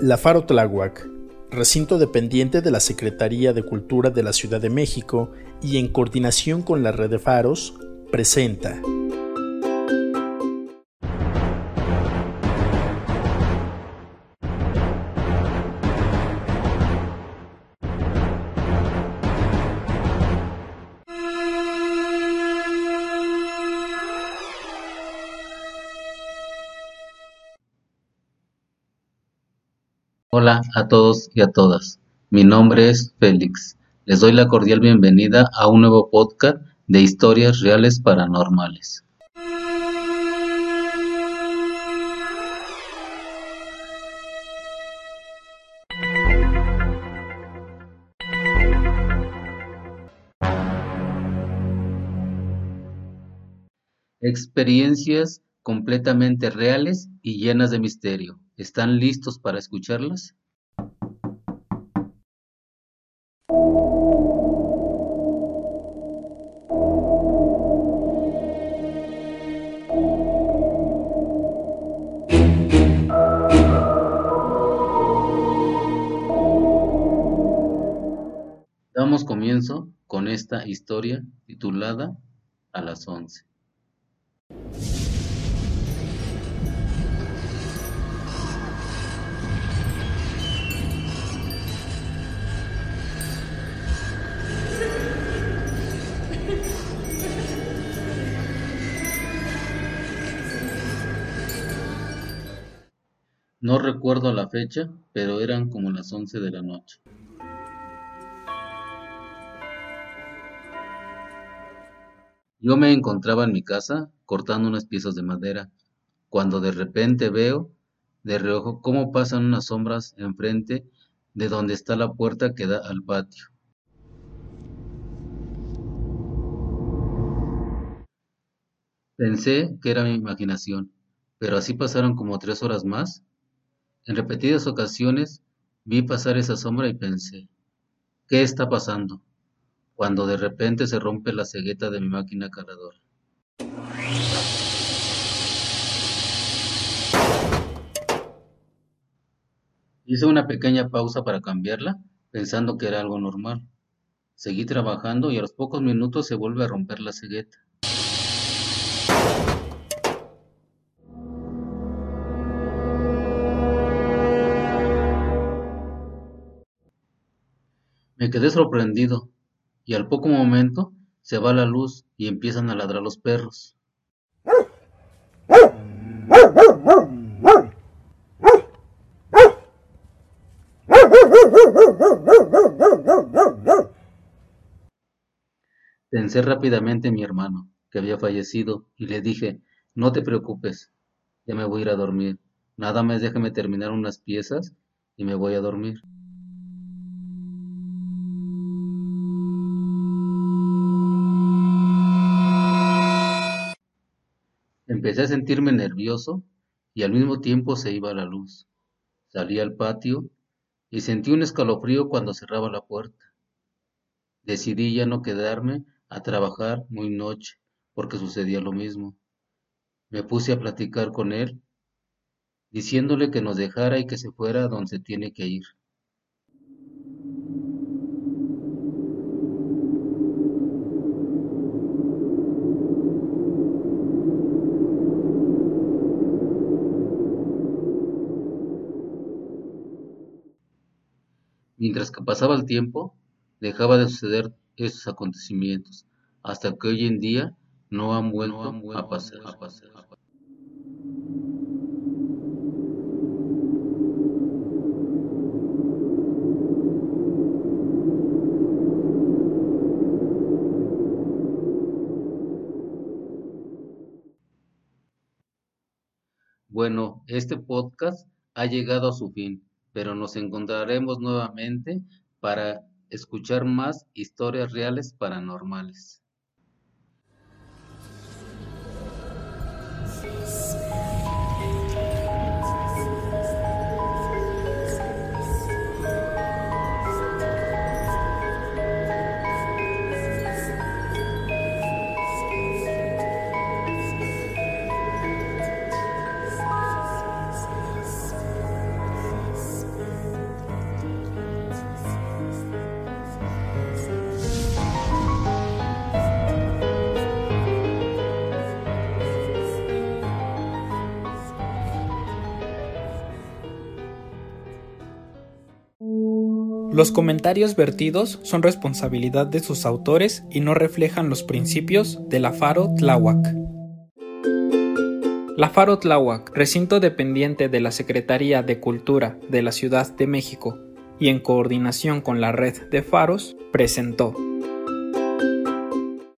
La Faro Tláhuac, recinto dependiente de la Secretaría de Cultura de la Ciudad de México y en coordinación con la red de faros, presenta. Hola a todos y a todas. Mi nombre es Félix. Les doy la cordial bienvenida a un nuevo podcast de historias reales paranormales. Experiencias completamente reales y llenas de misterio. ¿Están listos para escucharlas? Damos comienzo con esta historia titulada A las once. No recuerdo la fecha, pero eran como las once de la noche. Yo me encontraba en mi casa cortando unas piezas de madera, cuando de repente veo de reojo cómo pasan unas sombras enfrente de donde está la puerta que da al patio. Pensé que era mi imaginación, pero así pasaron como tres horas más en repetidas ocasiones vi pasar esa sombra y pensé, ¿qué está pasando? Cuando de repente se rompe la cegueta de mi máquina cargadora. Hice una pequeña pausa para cambiarla, pensando que era algo normal. Seguí trabajando y a los pocos minutos se vuelve a romper la cegueta. Me quedé sorprendido, y al poco momento se va la luz y empiezan a ladrar los perros. Pensé rápidamente en mi hermano, que había fallecido, y le dije, no te preocupes, ya me voy a ir a dormir. Nada más déjame terminar unas piezas y me voy a dormir. Empecé a sentirme nervioso y al mismo tiempo se iba la luz. Salí al patio y sentí un escalofrío cuando cerraba la puerta. Decidí ya no quedarme a trabajar muy noche porque sucedía lo mismo. Me puse a platicar con él, diciéndole que nos dejara y que se fuera donde se tiene que ir. Mientras que pasaba el tiempo, dejaba de suceder esos acontecimientos, hasta que hoy en día no han vuelto, a pasar. Bueno, este podcast ha llegado a su fin pero nos encontraremos nuevamente para escuchar más historias reales paranormales. Los comentarios vertidos son responsabilidad de sus autores y no reflejan los principios de la Faro Tláhuac. La Faro Tláhuac, recinto dependiente de la Secretaría de Cultura de la Ciudad de México y en coordinación con la red de faros, presentó